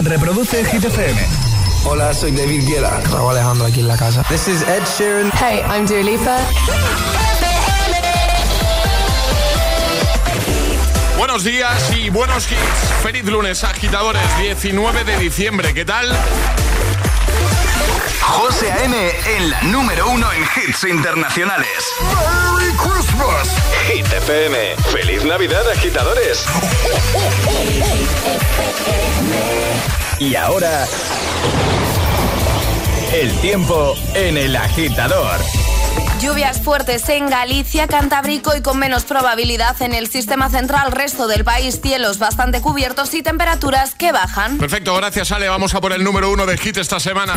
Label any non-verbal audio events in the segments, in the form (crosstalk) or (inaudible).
Reproduce Hit FM. Hola, soy David Guetta. Raúl Alejandro aquí en la casa. This is Ed Sheeran. Hey, I'm Dua Lipa. Buenos días y buenos hits. Feliz lunes, agitadores, 19 de diciembre. ¿Qué tal? José A.M. en la número uno en hits internacionales. ¡Merry Christmas! Hit FM. ¡Feliz Navidad, agitadores! y ahora... El tiempo en el agitador. Lluvias fuertes en Galicia, Cantábrico y con menos probabilidad en el sistema central. Resto del país, cielos bastante cubiertos y temperaturas que bajan. Perfecto, gracias Ale. Vamos a por el número uno de hit esta semana.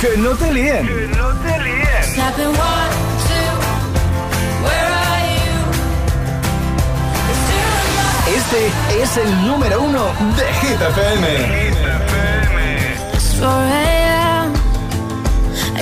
que no te líen. Que no te líen. Este es el número uno de Hit FM. I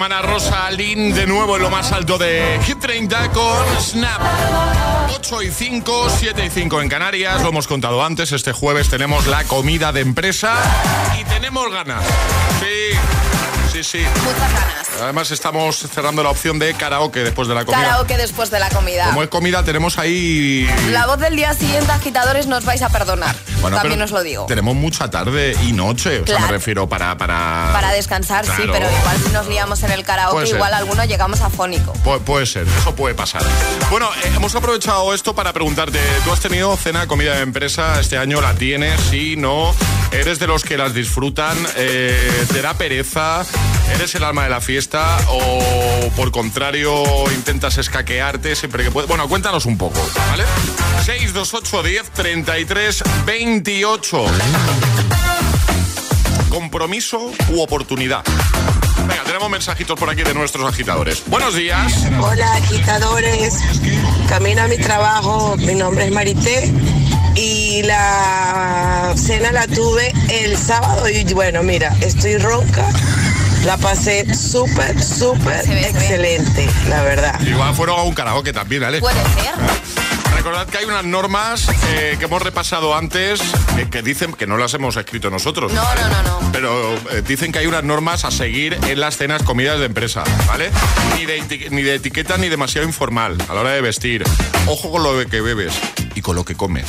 Semana Rosa Lynn de nuevo en lo más alto de Hit 30 con Snap. 8 y 5, 7 y 5 en Canarias. Lo hemos contado antes. Este jueves tenemos la comida de empresa y tenemos ganas. Sí, sí. Muchas ganas. Además estamos cerrando la opción de karaoke después de la comida. Karaoke después de la comida. Como es comida, tenemos ahí... La voz del día siguiente, agitadores, nos vais a perdonar. (laughs) Bueno, También os lo digo. Tenemos mucha tarde y noche, o sea, me refiero para... Para, para descansar, sí, pero igual si nos liamos en el karaoke, igual alguno llegamos afónico. puede ser, eso puede pasar. Bueno, eh, hemos aprovechado esto para preguntarte, ¿tú has tenido cena, comida de empresa este año? ¿La tienes? ¿Sí? ¿No? ¿Eres de los que las disfrutan? Eh, ¿Te da pereza? ¿Eres el alma de la fiesta o por contrario intentas escaquearte siempre que puedes? Bueno, cuéntanos un poco, ¿vale? 628 10 33 28. ¿Compromiso u oportunidad? Venga, tenemos mensajitos por aquí de nuestros agitadores. Buenos días. Hola, agitadores. Camino a mi trabajo. Mi nombre es Marité. Y la cena la tuve el sábado y bueno, mira, estoy ronca. La pasé súper, súper excelente, la verdad. Igual fueron a un karaoke también, ¿vale? Puede ser. Recordad que hay unas normas eh, que hemos repasado antes eh, que dicen que no las hemos escrito nosotros. No, no, no, no. Pero eh, dicen que hay unas normas a seguir en las cenas comidas de empresa, ¿vale? Ni de, ni de etiqueta ni demasiado informal a la hora de vestir. Ojo con lo que bebes y con lo que comes.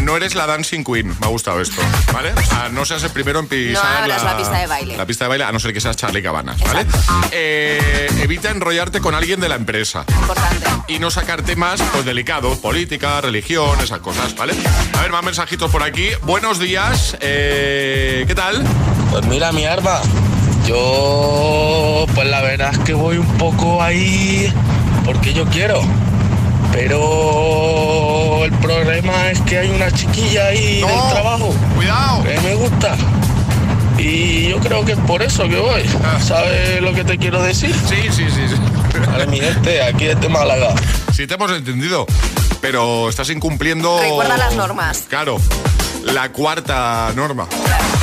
No eres la dancing queen, me ha gustado esto, ¿vale? O sea, no seas el primero en pisar no la, la, pista de baile. La pista de baile, a no ser que seas Charlie Cabanas, ¿vale? evita enrollarte con alguien de la empresa. Importante. Y no sacar temas pues delicados, política, religión, esas cosas, ¿vale? A ver, más mensajitos por aquí. Buenos días, eh, ¿qué tal? Pues mira, mi arma, yo pues la verdad es que voy un poco ahí porque yo quiero. Pero el problema es que hay una chiquilla ahí del trabajo. Cuidado. Que me gusta. Y yo creo que es por eso que voy. Ah. ¿Sabes lo que te quiero decir? Sí, sí, sí. sí. Vale, mi gente, aquí desde Málaga. Sí, te hemos entendido. Pero estás incumpliendo. Recuerda las normas. Claro. La cuarta norma.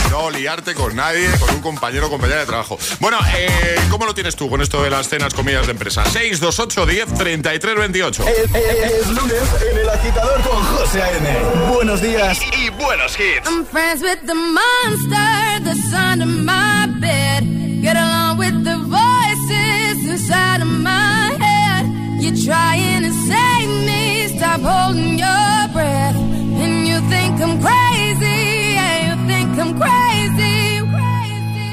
No liarte con nadie, con un compañero o compañera de trabajo. Bueno, eh, ¿cómo lo tienes tú con esto de las cenas comidas de empresa? 628 10 33 28. Es, es, lunes en el agitador con José A.N. Buenos días y, y buenos hits. I'm friends with the monster that's under my bed. Get along with the voices inside of my head. You're trying to save me, stop holding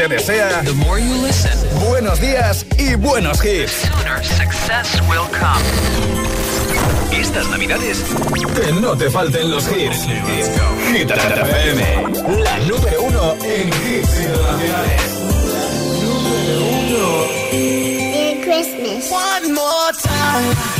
te desea buenos días y buenos hits. Estas navidades que no te falten los hits. Hit FM, la número uno en hits internacionales. Número uno. Merry Christmas. One more time.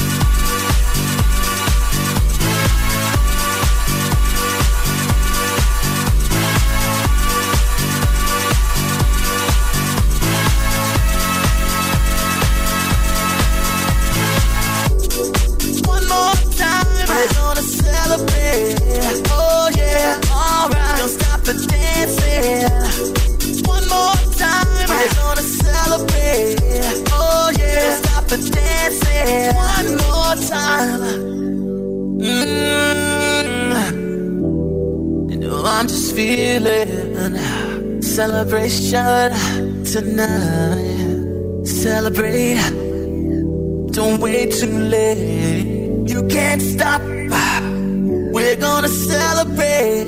One more time, we're gonna celebrate. Oh yeah, don't stop the dancing. One more time. Mm-hmm. You know I'm just feeling celebration tonight. Celebrate. Don't wait too late. You can't stop we're gonna celebrate.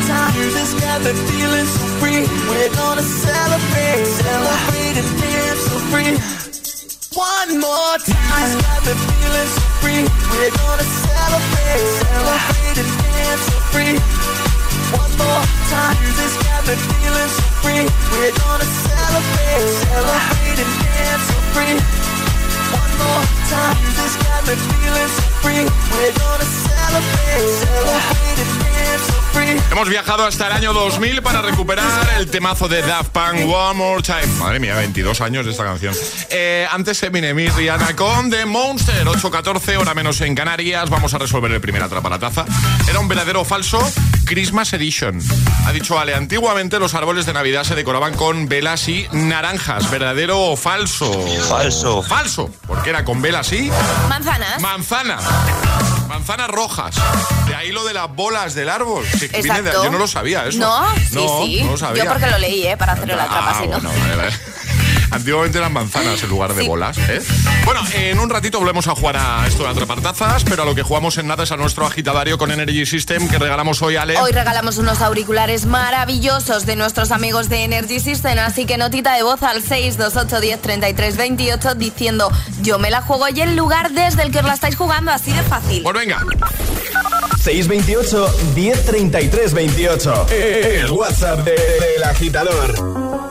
Music's got me feeling so free. We're gonna celebrate, celebrate and dance so free. One more time. Got me feeling so free. We're gonna celebrate, celebrate and dance so free. One more time. Got me feeling so free. We're gonna celebrate, celebrate and dance so free. Hemos viajado hasta el año 2000 para recuperar el temazo de Daft Punk One More Time. Madre mía, 22 años de esta canción. Eh, antes Eminem y Rihanna con The Monster. 8.14, hora menos en Canarias. Vamos a resolver el primer atrapa la taza. ¿Era un verdadero o falso? Christmas Edition. Ha dicho Ale, antiguamente los árboles de Navidad se decoraban con velas y naranjas. ¿Verdadero o falso? Falso. Falso, porque era con velas y... Manzanas. Manzana manzanas rojas. De ahí lo de las bolas del árbol. Exacto. yo no lo sabía eso. No, sí, sí. No lo sabía. Yo porque lo leí, ¿eh? Para hacer la trapa, ah, si no. Antiguamente eran manzanas en lugar de bolas. ¿eh? Bueno, en un ratito volvemos a jugar a esto de atrapar tazas, pero a lo que jugamos en nada es a nuestro agitadario con Energy System que regalamos hoy, Ale. Hoy regalamos unos auriculares maravillosos de nuestros amigos de Energy System, así que notita de voz al 628103328 diciendo yo me la juego y el lugar desde el que os la estáis jugando, así de fácil. Pues venga. 628 1033 28. El WhatsApp del agitador.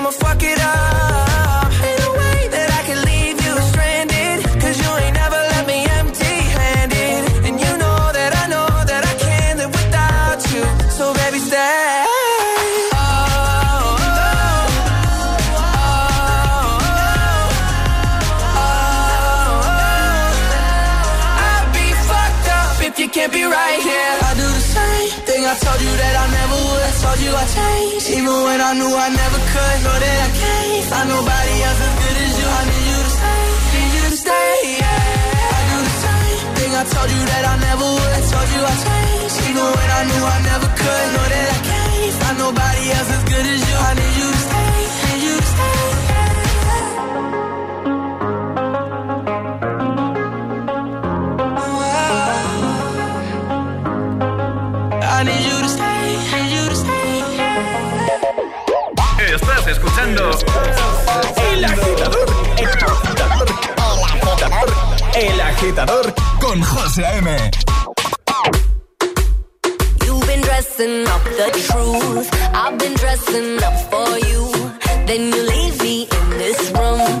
I'ma fuck it up. Ain't no way that I can leave you stranded. Cause you ain't never left me empty handed. And you know that I know that I can't live without you. So baby, stay. Can't be right here, I do the same thing I told you that I never would. I told you I changed, even when I knew I never could. I need stay. Estás escuchando El Agitador. El Agitador. El Agitador con José A.M. You've been dressing up the truth. I've been dressing up for you. Then you leave me in this room,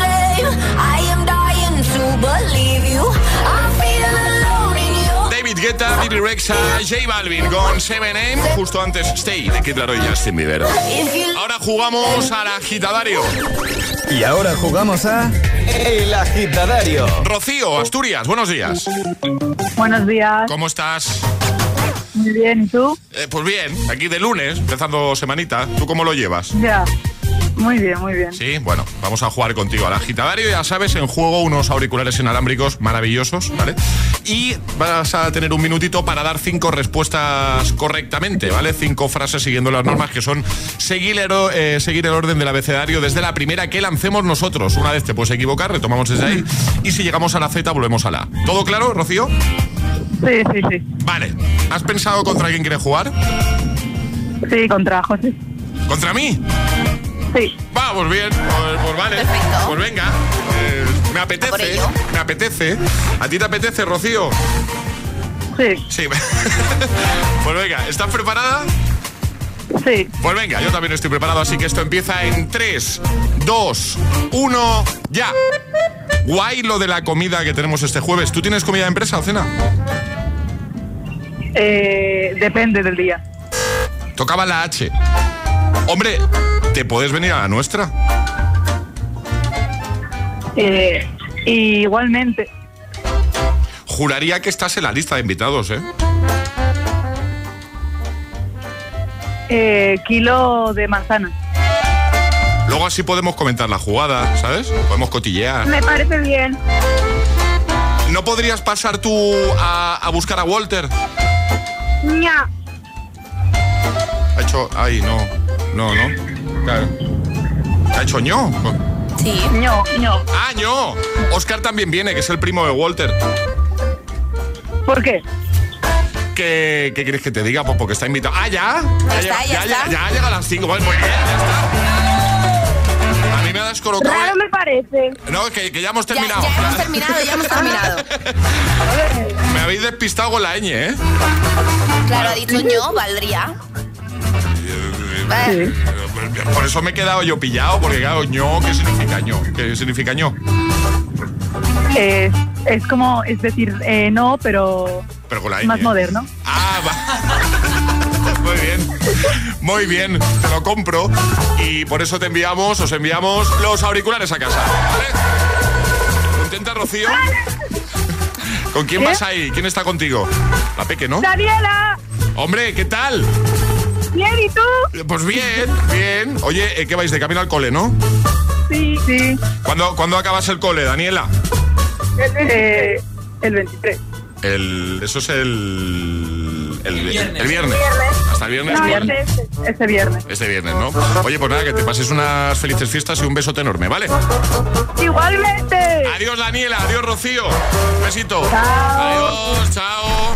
Guetta, Billy Rexa, J Balvin con Seven Name, justo antes Stay de Kid Laroi y Justin Bieber. Ahora jugamos al agitadario. Y ahora jugamos a El Agitadario. Rocío, Asturias, buenos días. Buenos días, ¿Cómo estás? muy bien, ¿y tú? Eh, pues bien, aquí de lunes, empezando semanita. ¿Tú cómo lo llevas? Ya, muy bien, muy bien. Sí, bueno, vamos a jugar contigo al agitadario. Ya sabes, en juego unos auriculares inalámbricos maravillosos, ¿vale? Y vas a tener un minutito para dar cinco respuestas correctamente, ¿vale? Cinco frases siguiendo las normas que son seguir el, eh, seguir el orden del abecedario desde la primera que lancemos nosotros. Una vez te puedes equivocar, retomamos desde ahí. Y si llegamos a la Z, volvemos a la A. ¿Todo claro, Rocío? Sí, sí, sí. Vale. ¿Has pensado contra quién quieres jugar? Sí, contra José. ¿Contra mí? Sí, Vamos bien, pues, pues vale. Perfecto. Pues venga, eh, me apetece, me apetece. ¿A ti te apetece, Rocío? sí, Sí. (laughs) pues venga, ¿estás preparada? Sí. Pues venga, yo también estoy preparado, así que esto empieza en 3, 2, 1, ya. Guay lo de la comida que tenemos este jueves. ¿Tú tienes comida de empresa o cena? Eh, depende del día. Tocaba la H. Hombre, ¿te puedes venir a la nuestra? Eh, igualmente. Juraría que estás en la lista de invitados, ¿eh? Eh, kilo de manzana. Luego así podemos comentar la jugada, ¿sabes? Podemos cotillear. Me parece bien. ¿No podrías pasar tú a, a buscar a Walter? Ya. Ha hecho... Ay, no. No, no. Claro. ¿Ha hecho ño? Sí. ño, ño. Ah, ño. Oscar también viene, que es el primo de Walter. ¿Por qué? ¿Qué, qué quieres que te diga? Pues porque está invitado. Ah, ya. Ya está, ya está. Ya, llega a las 5. Muy bien, ya está. A mí me ha descolocado. Raro me parece. No, que, que ya hemos Ya, terminado. ya hemos terminado, ya hemos terminado. (laughs) Me habéis despistado con la ñ, ¿eh? Claro, ha dicho yo, valdría. Eh, Por eso me he quedado yo pillado, porque claro, ño, ¿qué significa ño? ¿Qué significa ño? Eh, es como, es decir, eh, no, pero Pero con la más moderno. Ah, va. (laughs) Muy bien. Muy bien, te lo compro. Y por eso te enviamos, os enviamos los auriculares a casa. ¿Vale? ¿Contenta, Rocío? ¿Con quién ¿Qué? vas ahí? ¿Quién está contigo? La Peque, ¿no? ¡Daniela! Hombre, ¿qué tal? Bien, ¿y tú? Pues bien, bien. Oye, eh, ¿qué vais de camino al cole, no? Sí, sí. ¿Cuándo, ¿cuándo acabas el cole, Daniela? Eh, el 23. El, eso es el, el, el viernes. Hasta el viernes. No, bueno. este, este, este viernes. Este viernes, ¿no? Oye, pues nada, que te pases unas felices fiestas y un besote enorme, ¿vale? Igualmente. Adiós, Daniela. Adiós, Rocío. Un besito. Chao. Adiós, chao.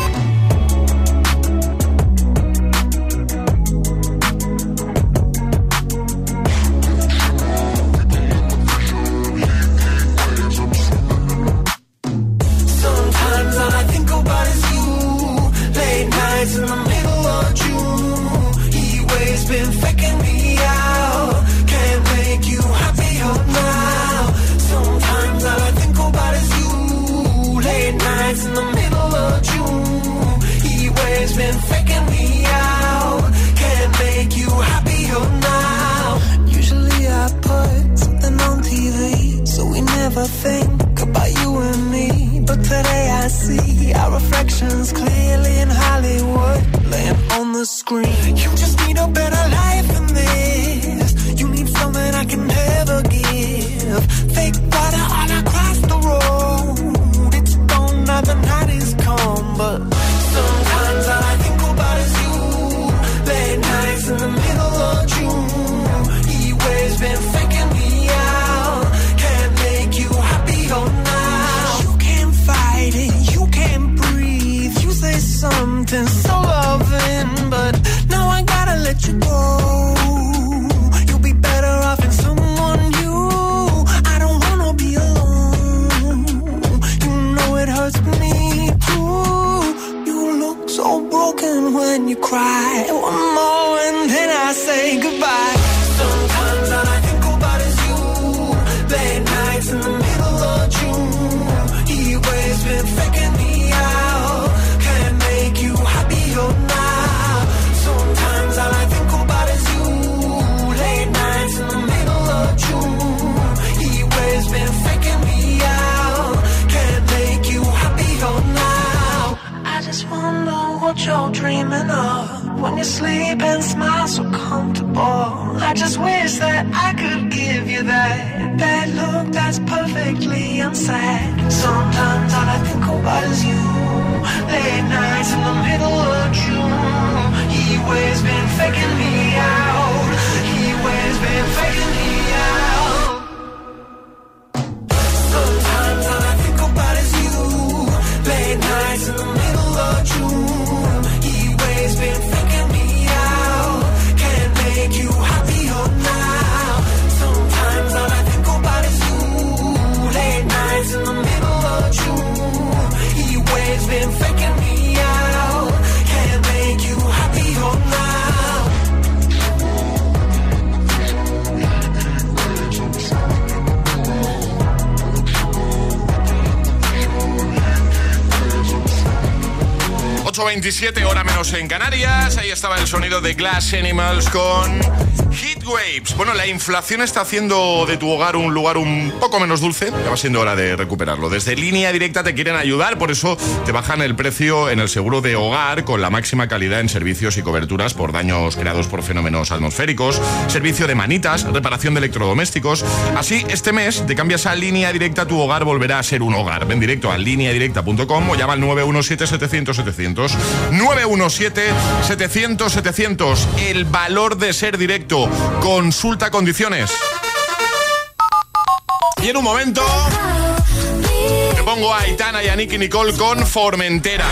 ...8.27, hora menos en Canarias. Ahí estaba el sonido de Glass Animals con Heat Waves. Bueno, la inflación está haciendo de tu hogar un lugar un poco menos dulce. Ya va siendo hora de recuperarlo. Desde línea directa te quieren ayudar, por eso te bajan el precio en el seguro de hogar con la máxima calidad en servicios y coberturas por daños creados por fenómenos atmosféricos, servicio de manitas, reparación de electrodomésticos. Así, este mes te cambias a línea directa, tu hogar volverá a ser un hogar. Ven directo a lineadirecta.com o llama al 917 700 700. 917-700-700. El valor de ser directo. Consulta condiciones. Y en un momento... Te pongo a Aitana y a Nicky Nicole con Formentera.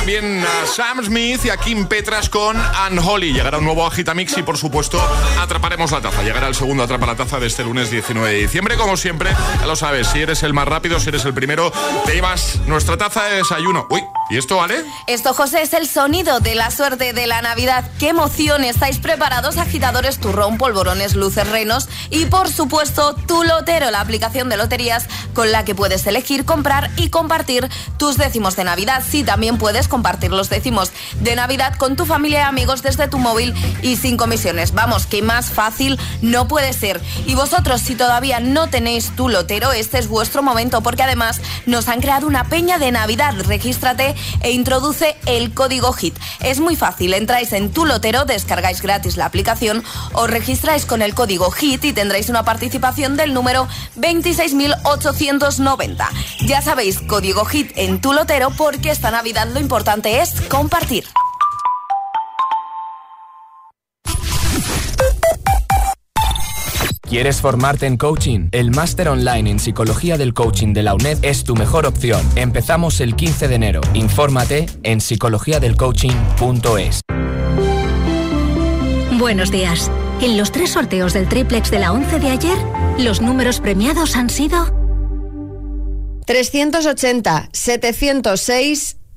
También a Sam Smith y a Kim Petras con Unholy. Llegará un nuevo Agitamix y, por supuesto, atraparemos la taza. Llegará el segundo Atrapa la Taza de este lunes 19 de diciembre. Como siempre, ya lo sabes, si eres el más rápido, si eres el primero, te llevas nuestra taza de desayuno. Uy, ¿y esto vale? Esto, José, es el sonido de la suerte de la Navidad. ¡Qué emoción! ¿Estáis preparados, agitadores, turrón, polvorones, luces, renos? Y, por supuesto, tu lotero, la aplicación de loterías con la que puedes elegir, comprar y compartir tus décimos de Navidad. Sí, también puedes compartir los décimos de Navidad con tu familia y amigos desde tu móvil y sin comisiones. Vamos, que más fácil no puede ser. Y vosotros, si todavía no tenéis tu lotero, este es vuestro momento porque además nos han creado una peña de Navidad. Regístrate e introduce el código HIT. Es muy fácil, entráis en tu lotero, descargáis gratis la aplicación, os registráis con el código HIT y tendréis una participación del número 26.890. Ya sabéis, código HIT en tu lotero porque esta Navidad lo importante importante es compartir. ¿Quieres formarte en coaching? El máster online en psicología del coaching de la UNED es tu mejor opción. Empezamos el 15 de enero. Infórmate en psicologiadelcoaching.es. Buenos días. En los tres sorteos del triplex de la 11 de ayer, los números premiados han sido 380, 706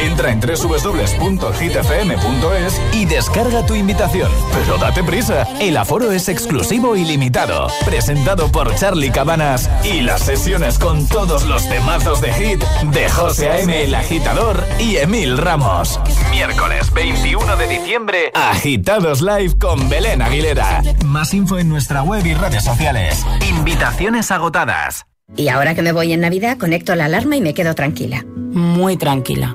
Entra en www.hitfm.es y descarga tu invitación. Pero date prisa, el aforo es exclusivo y limitado. Presentado por Charlie Cabanas y las sesiones con todos los temazos de hit de José A.M. el Agitador y Emil Ramos. Miércoles 21 de diciembre, Agitados Live con Belén Aguilera. Más info en nuestra web y redes sociales. Invitaciones agotadas. Y ahora que me voy en Navidad, conecto la alarma y me quedo tranquila. Muy tranquila.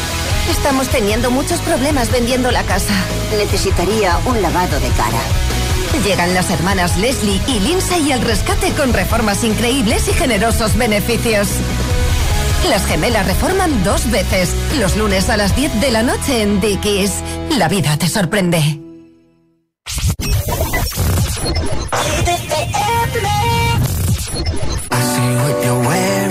Estamos teniendo muchos problemas vendiendo la casa. Necesitaría un lavado de cara. Llegan las hermanas Leslie y Lindsay al rescate con reformas increíbles y generosos beneficios. Las gemelas reforman dos veces, los lunes a las 10 de la noche en Dickies. La vida te sorprende. I see what you're wearing.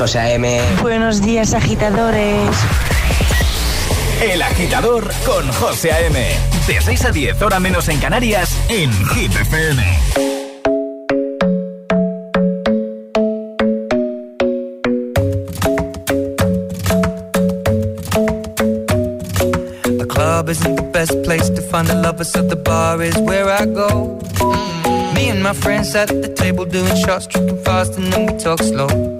José A.M. Buenos días, agitadores. El agitador con José A.M. De 6 a 10, hora menos en Canarias, en Hit FM. The club isn't the best place to find the lovers, so the bar is where I go. Mm. Me and my friends at the table doing shots, tripping fast, and then we talk slow.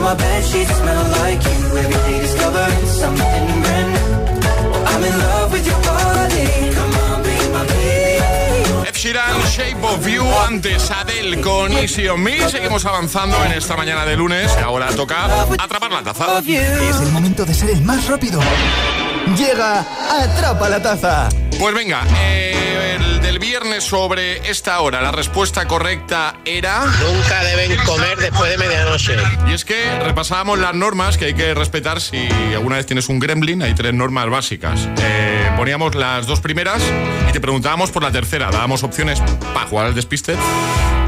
Now my bed sheets smell like you. Every day discovering something brand new. I'm in love with your body. Come on, be my baby. Ed Sheeran, Shape of You, antes Adele con Easy on Me. Seguimos avanzando en esta mañana de lunes. Ahora toca atrapar la taza. Es el momento de ser el más rápido. Llega Atrapa la Taza. Pues venga, eh, viernes sobre esta hora, la respuesta correcta era... Nunca deben comer después de medianoche. Y es que repasábamos las normas que hay que respetar si alguna vez tienes un gremlin. Hay tres normas básicas. Eh, poníamos las dos primeras y te preguntábamos por la tercera. Dábamos opciones para jugar al despiste.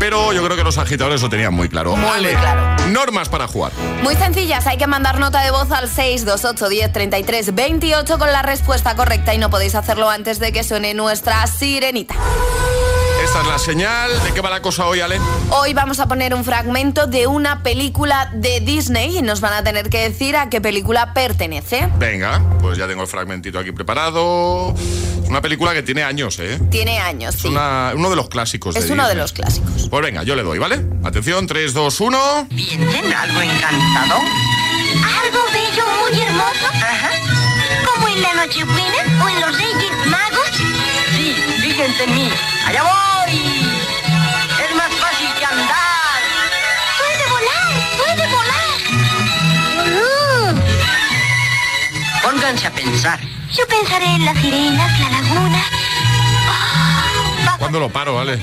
Pero yo creo que los agitadores lo tenían muy claro. Muy, vale, muy claro. normas para jugar. Muy sencillas, hay que mandar nota de voz al 628 10 33 28 con la respuesta correcta y no podéis hacerlo antes de que suene nuestra sirenita. Esta es la señal. ¿De qué va la cosa hoy, Ale? Hoy vamos a poner un fragmento de una película de Disney y nos van a tener que decir a qué película pertenece. Venga, pues ya tengo el fragmentito aquí preparado. Es una película que tiene años, ¿eh? Tiene años, Es sí. una- uno de los clásicos. Es de uno de Disney. los clásicos. Pues venga, yo le doy, ¿vale? Atención, 3, 2, 1. ¿Tienen algo encantador? Algo bello, muy hermoso. Ajá. Como en la Nochebuena o en los Reyes Magos. Fíjense en mí. ¡Allá voy! Es más fácil que andar. Puede volar, puede volar. Uh, Pónganse a pensar. yo pensaré en las sirenas, la laguna. ¿Cuándo lo paro, vale?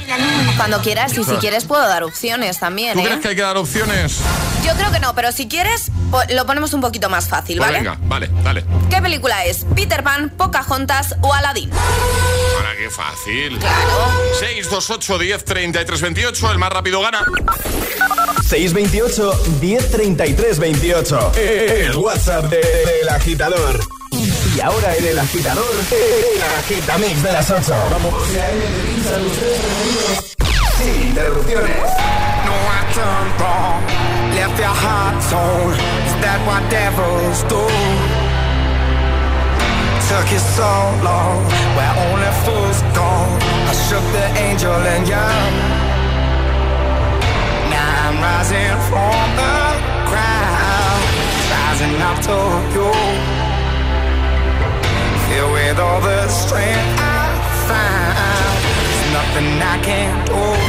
Cuando quieras y si quieres puedo dar opciones también, ¿Tú ¿eh? crees que hay que dar opciones? Yo creo que no, pero si quieres lo ponemos un poquito más fácil, Pues ¿vale? venga, vale, dale. ¿Qué película es? ¿Peter Pan, Pocahontas o Aladdin? Ahora qué fácil. Claro. 6, 2, 8, 10, 33, 28. El más rápido gana. 628 1033 28. El WhatsApp de- del agitador. Y ahora en el agitador, el agitamix de las 8. Vamos. Sin interrupciones. No, I turned wrong. Left your heart torn. Is that what devils do? Took you so long, where only fools go. I shook the angel and young. Now I'm rising from the ground, rising up to you. With all the strength I find, there's nothing I can't do.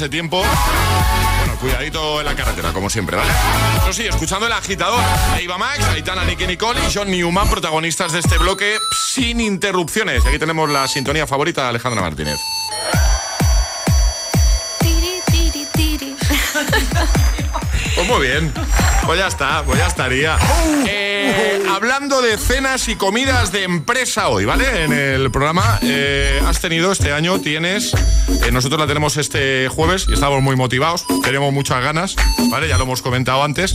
hace tiempo. Bueno, cuidadito en la carretera, como siempre, ¿vale? Sí, escuchando el agitador. Eva Max, Aitana, Nicky Nicole y John Newman, protagonistas de este bloque sin interrupciones. Aquí tenemos la sintonía favorita de Alejandra Martínez. (laughs) Pues muy bien. Pues ya está, pues ya estaría. Eh, eh, hablando de cenas y comidas de empresa hoy, ¿vale? En el programa eh, has tenido este año, tienes. Nosotros la tenemos este jueves y estamos muy motivados, tenemos muchas ganas, ¿vale? Ya lo hemos comentado antes.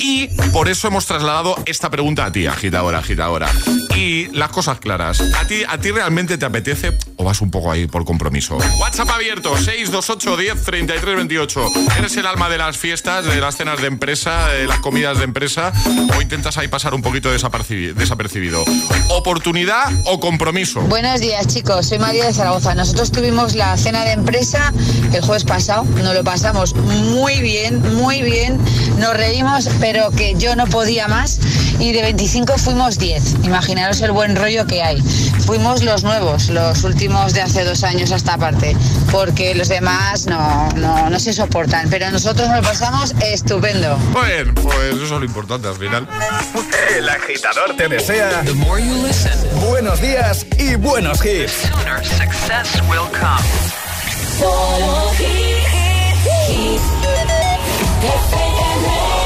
Y por eso hemos trasladado esta pregunta a ti, agitadora, agitadora. Y las cosas claras. ¿A ti, a ti realmente te apetece o vas un poco ahí por compromiso? WhatsApp abierto, 628 10 33 28. ¿Eres el alma de las fiestas, de las cenas de empresa, de las comidas de empresa? ¿O intentas ahí pasar un poquito desapercibido? desapercibido? ¿Oportunidad o compromiso? Buenos días, chicos. Soy María de Zaragoza. Nosotros tuvimos la cena de empresa el jueves pasado. Nos lo pasamos muy bien, muy bien. Nos reímos, pero que yo no podía más y de 25 fuimos 10. Imaginaros el buen rollo que hay. Fuimos los nuevos, los últimos de hace dos años a esta parte, porque los demás no, no, no se soportan, pero nosotros nos lo pasamos estupendo. Bien, pues eso es lo importante al final. El agitador te desea buenos días y buenos hits. Sooner success will come. Solo hits, hits. FM.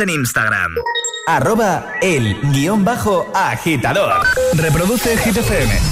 En Instagram. Arroba el guion bajo agitador. Reproduce Hit FM.